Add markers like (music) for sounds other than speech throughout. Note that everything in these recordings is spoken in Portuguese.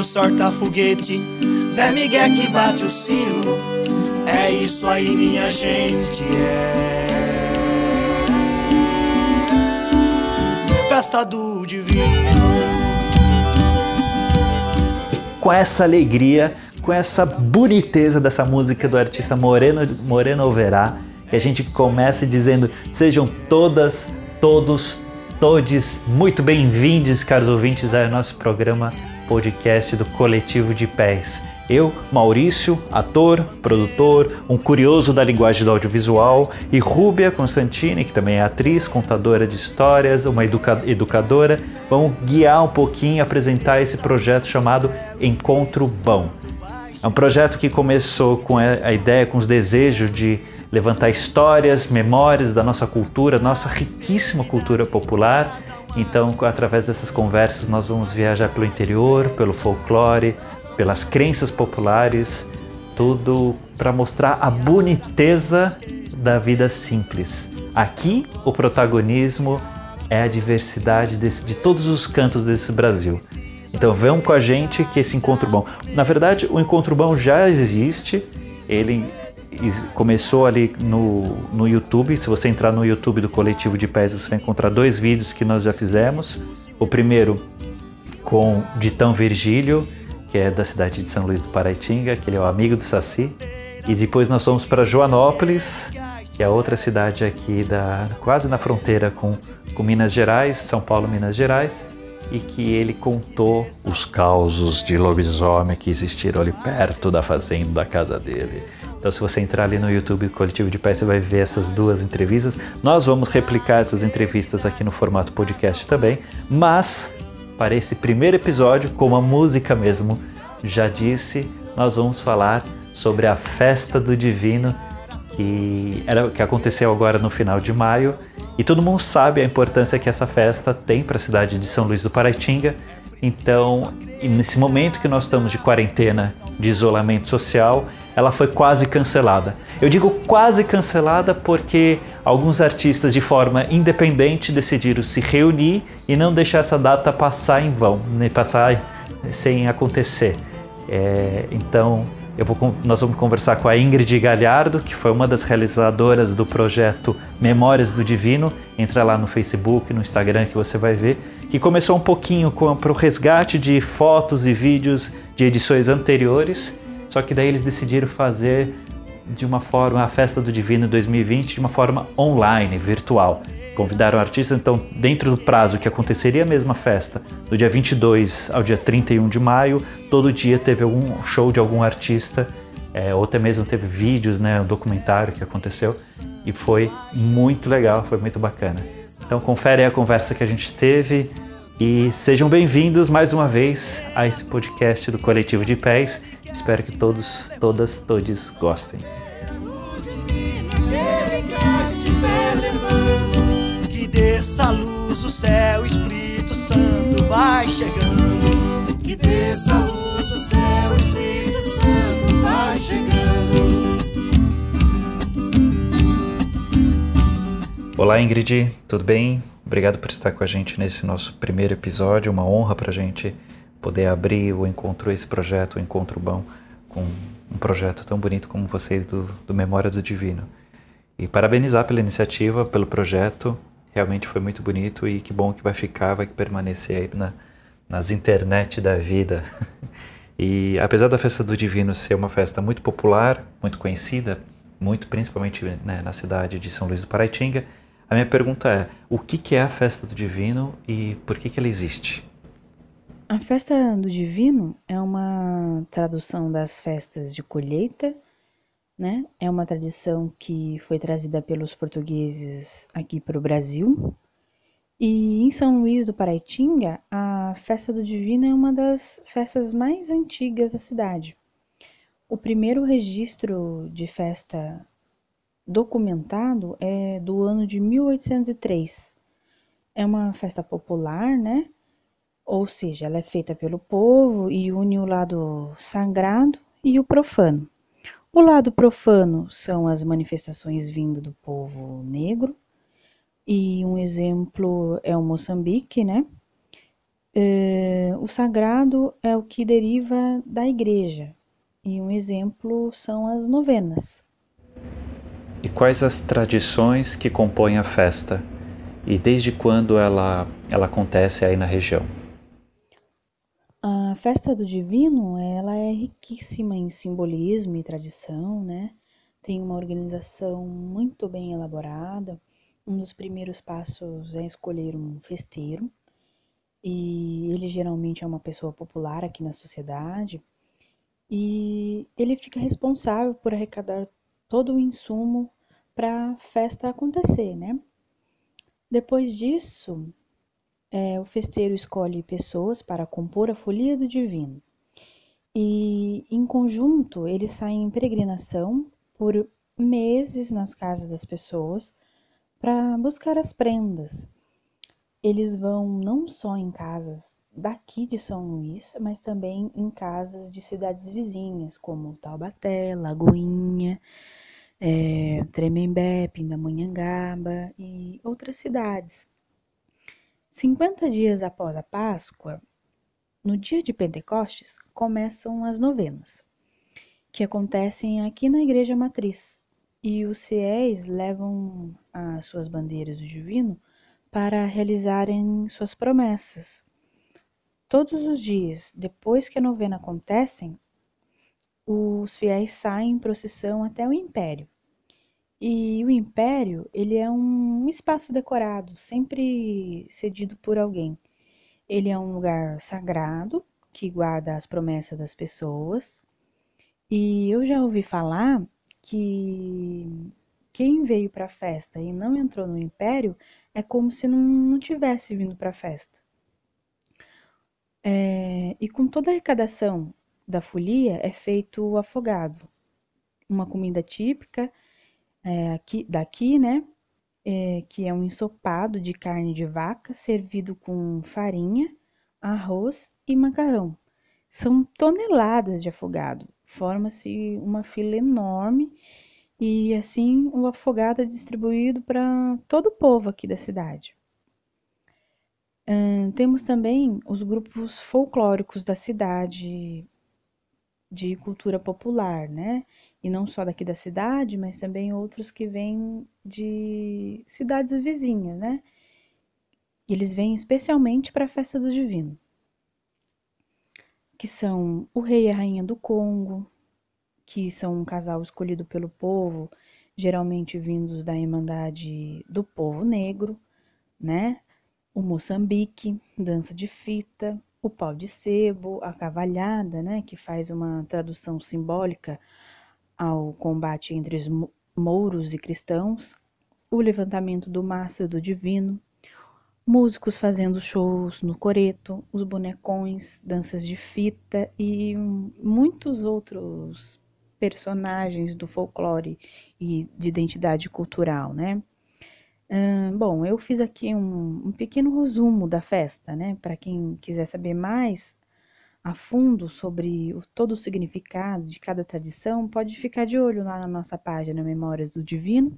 Sorta foguete, Zé Miguel que bate o sino. É isso aí, minha gente, é. Festa do Divino. Com essa alegria, com essa boniteza dessa música do artista Moreno, Moreno Overá, que a gente começa dizendo: sejam todas, todos, todes muito bem-vindos, caros ouvintes, ao nosso programa podcast do Coletivo de Pés. Eu, Maurício, ator, produtor, um curioso da linguagem do audiovisual, e Rúbia Constantini, que também é atriz, contadora de histórias, uma educa educadora, vamos guiar um pouquinho, apresentar esse projeto chamado Encontro Bom. É um projeto que começou com a ideia, com os desejos de levantar histórias, memórias da nossa cultura, nossa riquíssima cultura popular. Então, através dessas conversas, nós vamos viajar pelo interior, pelo folclore, pelas crenças populares, tudo para mostrar a boniteza da vida simples. Aqui, o protagonismo é a diversidade desse, de todos os cantos desse Brasil. Então, vão com a gente que esse encontro bom. Na verdade, o encontro bom já existe. Ele começou ali no, no YouTube. Se você entrar no YouTube do Coletivo de Pés, você vai encontrar dois vídeos que nós já fizemos. O primeiro com Ditão Virgílio, que é da cidade de São Luís do Paraitinga, que ele é o amigo do Saci. E depois nós fomos para Joanópolis, que é outra cidade aqui da quase na fronteira com, com Minas Gerais, São Paulo, Minas Gerais e que ele contou os causos de lobisomem que existiram ali perto da fazenda, da casa dele. Então, se você entrar ali no YouTube do Coletivo de Pé, você vai ver essas duas entrevistas. Nós vamos replicar essas entrevistas aqui no formato podcast também, mas para esse primeiro episódio, como a música mesmo já disse, nós vamos falar sobre a festa do divino que era que aconteceu agora no final de maio e todo mundo sabe a importância que essa festa tem para a cidade de São Luís do Paraitinga. Então, nesse momento que nós estamos de quarentena, de isolamento social, ela foi quase cancelada. Eu digo quase cancelada porque alguns artistas, de forma independente, decidiram se reunir e não deixar essa data passar em vão, nem passar sem acontecer. É, então, Vou, nós vamos conversar com a Ingrid Galhardo, que foi uma das realizadoras do projeto Memórias do Divino. Entra lá no Facebook, no Instagram que você vai ver. Que começou um pouquinho para o resgate de fotos e vídeos de edições anteriores, só que daí eles decidiram fazer de uma forma a Festa do Divino 2020 de uma forma online, virtual. Convidaram artistas, então, dentro do prazo que aconteceria a mesma festa, do dia 22 ao dia 31 de maio, todo dia teve algum show de algum artista, é, ou até mesmo teve vídeos, né, um documentário que aconteceu, e foi muito legal, foi muito bacana. Então, confere a conversa que a gente teve e sejam bem-vindos mais uma vez a esse podcast do Coletivo de Pés. Espero que todos, todas, todos gostem. Desça a luz, o céu, Espírito Santo vai chegando. Que desça a luz do céu, Espírito Santo vai chegando. Olá Ingrid, tudo bem? Obrigado por estar com a gente nesse nosso primeiro episódio. Uma honra para a gente poder abrir o encontro, esse projeto, o Encontro Bom, com um projeto tão bonito como vocês do, do Memória do Divino. E parabenizar pela iniciativa, pelo projeto realmente foi muito bonito e que bom que vai ficar, vai permanecer aí na, nas internet da vida. (laughs) E apesar da festa do Divino ser uma festa muito popular, muito conhecida, muito principalmente né, na cidade de São Luís do Paraitinga, a minha pergunta é: o que, que é a festa do Divino e por que, que ela existe? A festa do Divino é uma tradução das festas de colheita né? É uma tradição que foi trazida pelos portugueses aqui para o Brasil. E em São Luís do Paraitinga, a festa do Divino é uma das festas mais antigas da cidade. O primeiro registro de festa documentado é do ano de 1803. É uma festa popular, né? Ou seja, ela é feita pelo povo e une o lado sagrado e o profano. O lado profano são as manifestações vindas do povo negro, e um exemplo é o Moçambique, né? É, o sagrado é o que deriva da igreja, e um exemplo são as novenas. E quais as tradições que compõem a festa? E desde quando ela, ela acontece aí na região? A festa do divino, ela é riquíssima em simbolismo e tradição, né? Tem uma organização muito bem elaborada. Um dos primeiros passos é escolher um festeiro, e ele geralmente é uma pessoa popular aqui na sociedade, e ele fica responsável por arrecadar todo o insumo para a festa acontecer, né? Depois disso, é, o festeiro escolhe pessoas para compor a folia do divino. E em conjunto eles saem em peregrinação por meses nas casas das pessoas para buscar as prendas. Eles vão não só em casas daqui de São Luís, mas também em casas de cidades vizinhas, como Taubaté, Lagoinha, é, Tremembé, Pindamonhangaba e outras cidades. 50 dias após a Páscoa, no dia de Pentecostes, começam as novenas, que acontecem aqui na Igreja Matriz, e os fiéis levam as suas bandeiras do divino para realizarem suas promessas. Todos os dias, depois que a novena acontecem, os fiéis saem em procissão até o império, e o império, ele é um espaço decorado, sempre cedido por alguém. Ele é um lugar sagrado que guarda as promessas das pessoas. E eu já ouvi falar que quem veio para a festa e não entrou no império é como se não, não tivesse vindo para a festa. É, e com toda a arrecadação da folia é feito o afogado, uma comida típica é, aqui, daqui, né? É, que é um ensopado de carne de vaca servido com farinha, arroz e macarrão. São toneladas de afogado. Forma-se uma fila enorme e assim o afogado é distribuído para todo o povo aqui da cidade. Hum, temos também os grupos folclóricos da cidade de cultura popular, né? e não só daqui da cidade, mas também outros que vêm de cidades vizinhas, né? eles vêm especialmente para a festa do Divino, que são o rei e a rainha do Congo, que são um casal escolhido pelo povo, geralmente vindos da Irmandade do Povo Negro, né? O Moçambique, dança de fita, o pau de sebo, a cavalhada, né? Que faz uma tradução simbólica ao combate entre os mouros e cristãos, o levantamento do mastro do divino, músicos fazendo shows no coreto, os bonecões, danças de fita e muitos outros personagens do folclore e de identidade cultural, né? Bom, eu fiz aqui um, um pequeno resumo da festa, né? Para quem quiser saber mais, a fundo sobre o, todo o significado de cada tradição, pode ficar de olho lá na nossa página Memórias do Divino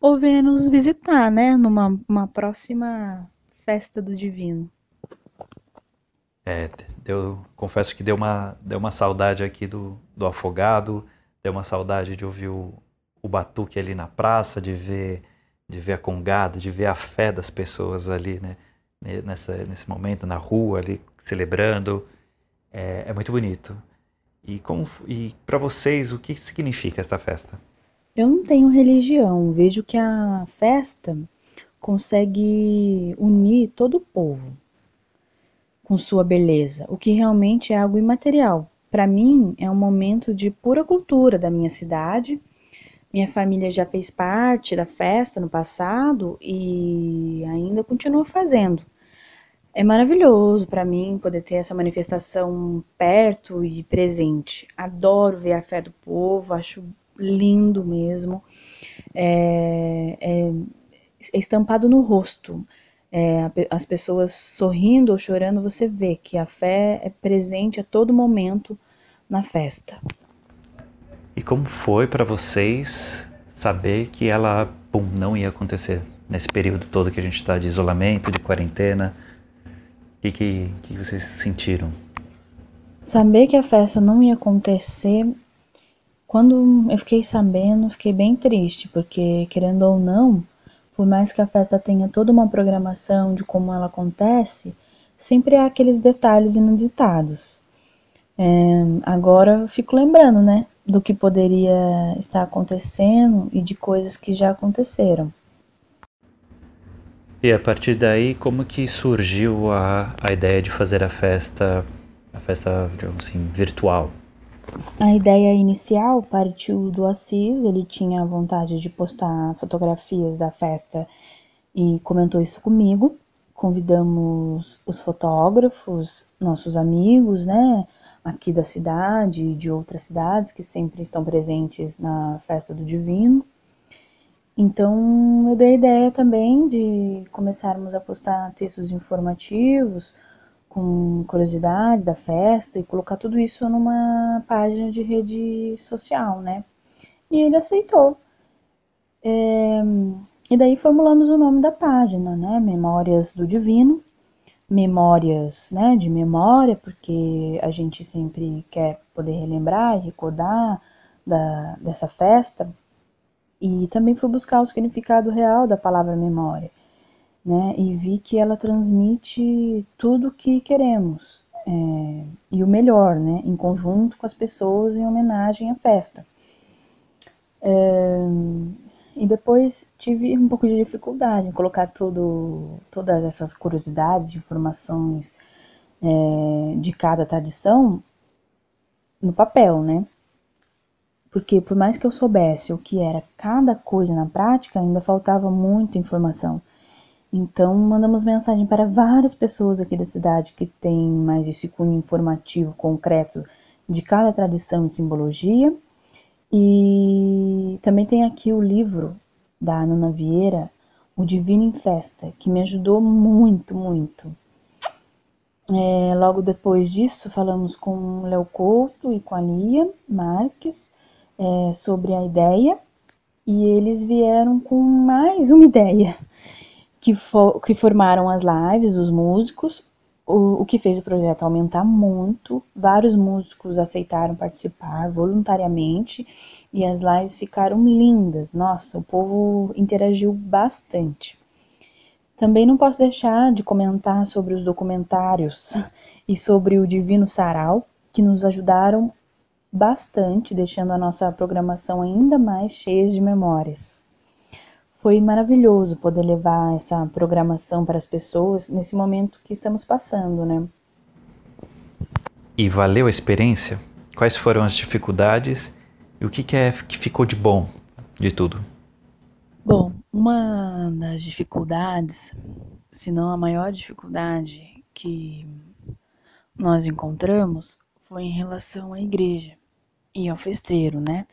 ou venha nos visitar, né, numa uma próxima festa do Divino. É, deu, confesso que deu uma, deu uma saudade aqui do, do afogado, deu uma saudade de ouvir o, o batuque ali na praça, de ver, de ver a congada, de ver a fé das pessoas ali, né, nessa, nesse momento, na rua ali, celebrando é, é muito bonito. E, como, e para vocês, o que significa esta festa? Eu não tenho religião, vejo que a festa consegue unir todo o povo com sua beleza, o que realmente é algo imaterial. Para mim, é um momento de pura cultura da minha cidade. Minha família já fez parte da festa no passado e ainda continua fazendo. É maravilhoso para mim poder ter essa manifestação perto e presente. Adoro ver a fé do povo, acho lindo mesmo. É, é, é estampado no rosto. É, as pessoas sorrindo ou chorando, você vê que a fé é presente a todo momento na festa. E como foi para vocês saber que ela pum, não ia acontecer nesse período todo que a gente está de isolamento, de quarentena? O que, que, que vocês sentiram? Saber que a festa não ia acontecer, quando eu fiquei sabendo, fiquei bem triste, porque querendo ou não, por mais que a festa tenha toda uma programação de como ela acontece, sempre há aqueles detalhes inusitados. É, agora eu fico lembrando, né, do que poderia estar acontecendo e de coisas que já aconteceram. E a partir daí, como que surgiu a, a ideia de fazer a festa, a festa, digamos assim, virtual? A ideia inicial partiu do Assis, ele tinha vontade de postar fotografias da festa e comentou isso comigo. Convidamos os fotógrafos, nossos amigos, né, aqui da cidade e de outras cidades que sempre estão presentes na festa do Divino. Então, eu dei a ideia também de começarmos a postar textos informativos com curiosidades da festa e colocar tudo isso numa página de rede social, né? E ele aceitou. É, e daí formulamos o nome da página, né? Memórias do Divino. Memórias, né? De memória, porque a gente sempre quer poder relembrar e recordar da, dessa festa. E também fui buscar o significado real da palavra memória né? E vi que ela transmite tudo o que queremos é, e o melhor, né? Em conjunto com as pessoas em homenagem à festa. É, e depois tive um pouco de dificuldade em colocar tudo, todas essas curiosidades, informações é, de cada tradição no papel, né? Porque por mais que eu soubesse o que era cada coisa na prática, ainda faltava muita informação. Então, mandamos mensagem para várias pessoas aqui da cidade que têm mais esse cunho informativo concreto de cada tradição e simbologia. E também tem aqui o livro da Nana Vieira, O Divino em Festa, que me ajudou muito, muito. É, logo depois disso, falamos com o Léo Couto e com a Lia Marques é, sobre a ideia, e eles vieram com mais uma (laughs) ideia que, for, que formaram as lives dos músicos, o, o que fez o projeto aumentar muito. Vários músicos aceitaram participar voluntariamente e as lives ficaram lindas. Nossa, o povo interagiu bastante. Também não posso deixar de comentar sobre os documentários (laughs) e sobre o Divino Sarau, que nos ajudaram bastante, deixando a nossa programação ainda mais cheia de memórias. Foi maravilhoso poder levar essa programação para as pessoas nesse momento que estamos passando, né? E valeu a experiência? Quais foram as dificuldades e o que, que, é, que ficou de bom de tudo? Bom, uma das dificuldades, se não a maior dificuldade que nós encontramos foi em relação à igreja e ao festeiro, né?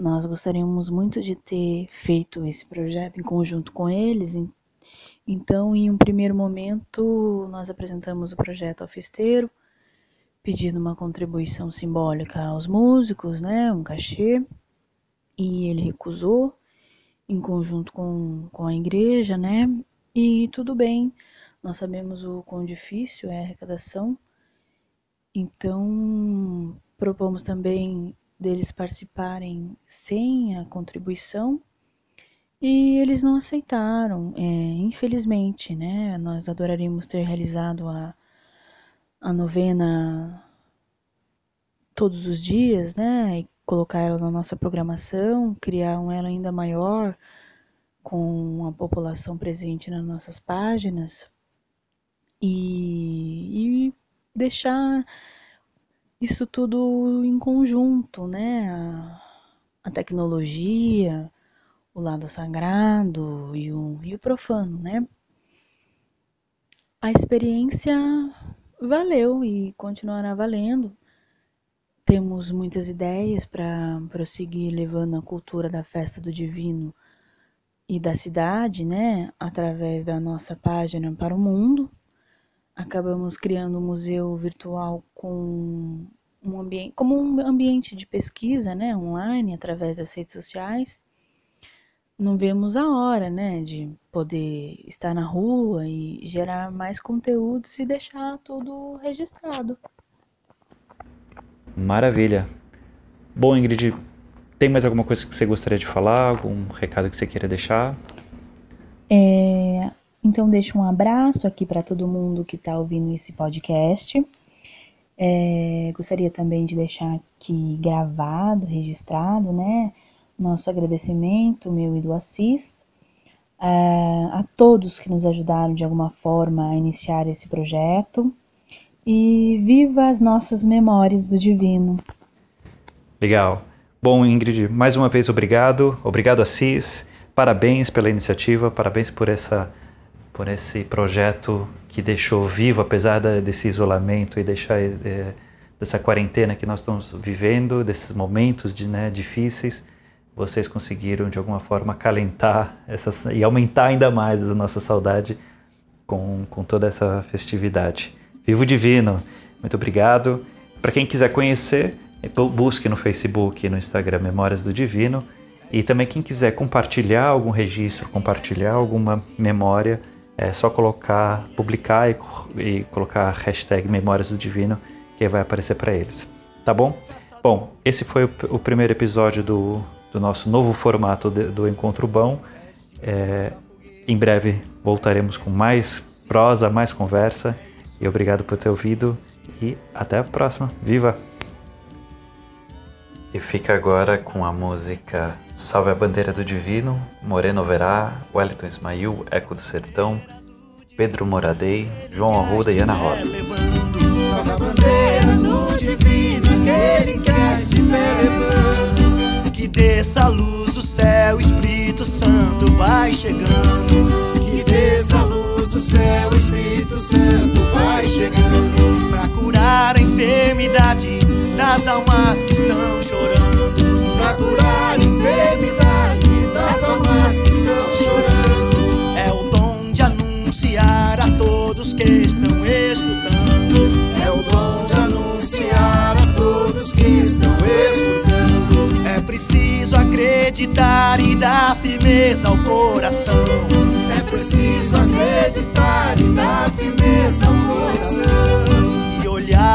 Nós gostaríamos muito de ter feito esse projeto em conjunto com eles. Então, em um primeiro momento, nós apresentamos o projeto ao festeiro, pedindo uma contribuição simbólica aos músicos, né, um cachê, e ele recusou, em conjunto com, com a igreja, né, e tudo bem, nós sabemos o quão difícil é a arrecadação, então propomos também deles participarem sem a contribuição e eles não aceitaram, é, infelizmente, né? Nós adoraríamos ter realizado a, a novena todos os dias, né? E colocar ela na nossa programação, criar um ela ainda maior com a população presente nas nossas páginas e, e deixar isso tudo em conjunto, né? A, a tecnologia, o lado sagrado e o, e o profano, né? A experiência valeu e continuará valendo. Temos muitas ideias para prosseguir levando a cultura da festa do divino e da cidade, né, através da nossa página para o mundo acabamos criando um museu virtual com um ambiente, como um ambiente de pesquisa, né, online, através das redes sociais. não vemos a hora, né, de poder estar na rua e gerar mais conteúdos e deixar tudo registrado. Maravilha. Bom, Ingrid, tem mais alguma coisa que você gostaria de falar? Algum recado que você queira deixar? É, então, deixo um abraço aqui para todo mundo que está ouvindo esse podcast. É, gostaria também de deixar aqui gravado, registrado, né? Nosso agradecimento, meu e do Assis, é, a todos que nos ajudaram de alguma forma a iniciar esse projeto. E viva as nossas memórias do Divino. Legal. Bom, Ingrid, mais uma vez obrigado. Obrigado, Assis. Parabéns pela iniciativa, parabéns por, essa, por esse projeto que deixou vivo, apesar desse isolamento e deixar é, dessa quarentena que nós estamos vivendo, desses momentos de, né, difíceis vocês conseguiram de alguma forma acalentar essas, e aumentar ainda mais a nossa saudade com, com toda essa festividade. Vivo Divino, muito obrigado. Para quem quiser conhecer, busque no Facebook e no Instagram Memórias do Divino. E também quem quiser compartilhar algum registro, compartilhar alguma memória, é só colocar, publicar e, e colocar a hashtag Memórias do Divino, que vai aparecer para eles. Tá bom? Bom, esse foi o, o primeiro episódio do, do nosso novo formato de, do Encontro Bom. É, em breve voltaremos com mais prosa, mais conversa. E obrigado por ter ouvido. E até a próxima. Viva! E fica agora com a música Salve a Bandeira do Divino, Moreno Verá, Wellington Ismail, Eco do Sertão, Pedro Moradei, João Arruda e Ana Rosa. Salve a bandeira do divino, aquele que estiver levando que desça a luz do céu, Espírito Santo vai chegando. Que desça a luz do céu, Espírito Santo vai chegando. Curar a enfermidade das almas que estão chorando. Pra curar a enfermidade das almas que estão chorando. É o dom de anunciar a todos que estão escutando. É o dom de anunciar a todos que estão escutando preciso acreditar e dar firmeza ao coração. É preciso acreditar e dar firmeza ao coração.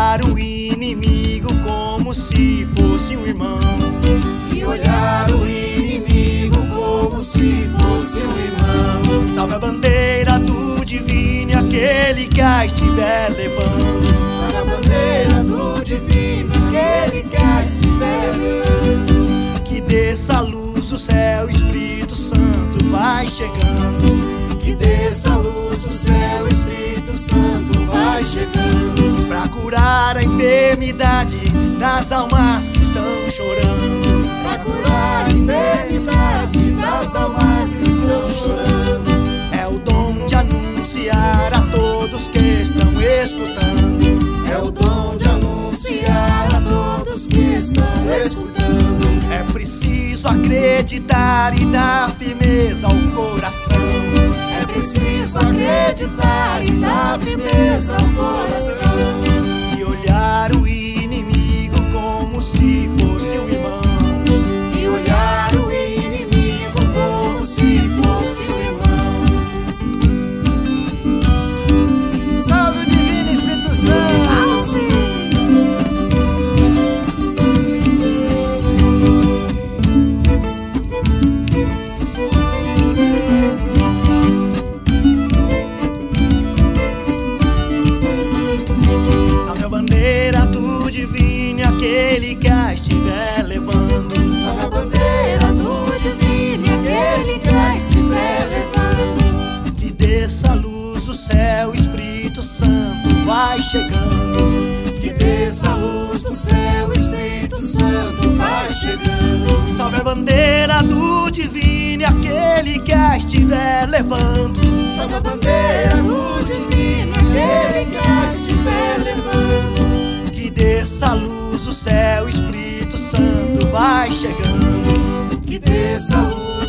E olhar o inimigo como se fosse um irmão. E olhar o inimigo como se fosse um irmão. Salve a bandeira do divino e aquele que a estiver levando. Salve a bandeira do divino, aquele que a estiver levando desça a luz do céu, Espírito Santo vai chegando. Que desça a luz do céu, Espírito Santo vai chegando. Curar a enfermidade das almas que estão chorando. Pra curar a enfermidade das almas que estão chorando. É o dom de anunciar a todos que estão escutando. É o dom de anunciar a todos que estão escutando. É preciso acreditar e dar firmeza ao coração. É preciso acreditar e dar firmeza ao coração. Olhar o do divino e aquele que a estiver levando. Salve a bandeira do divino aquele que a estiver levando. Que desça a luz do céu, Espírito Santo vai chegando. Que desça a luz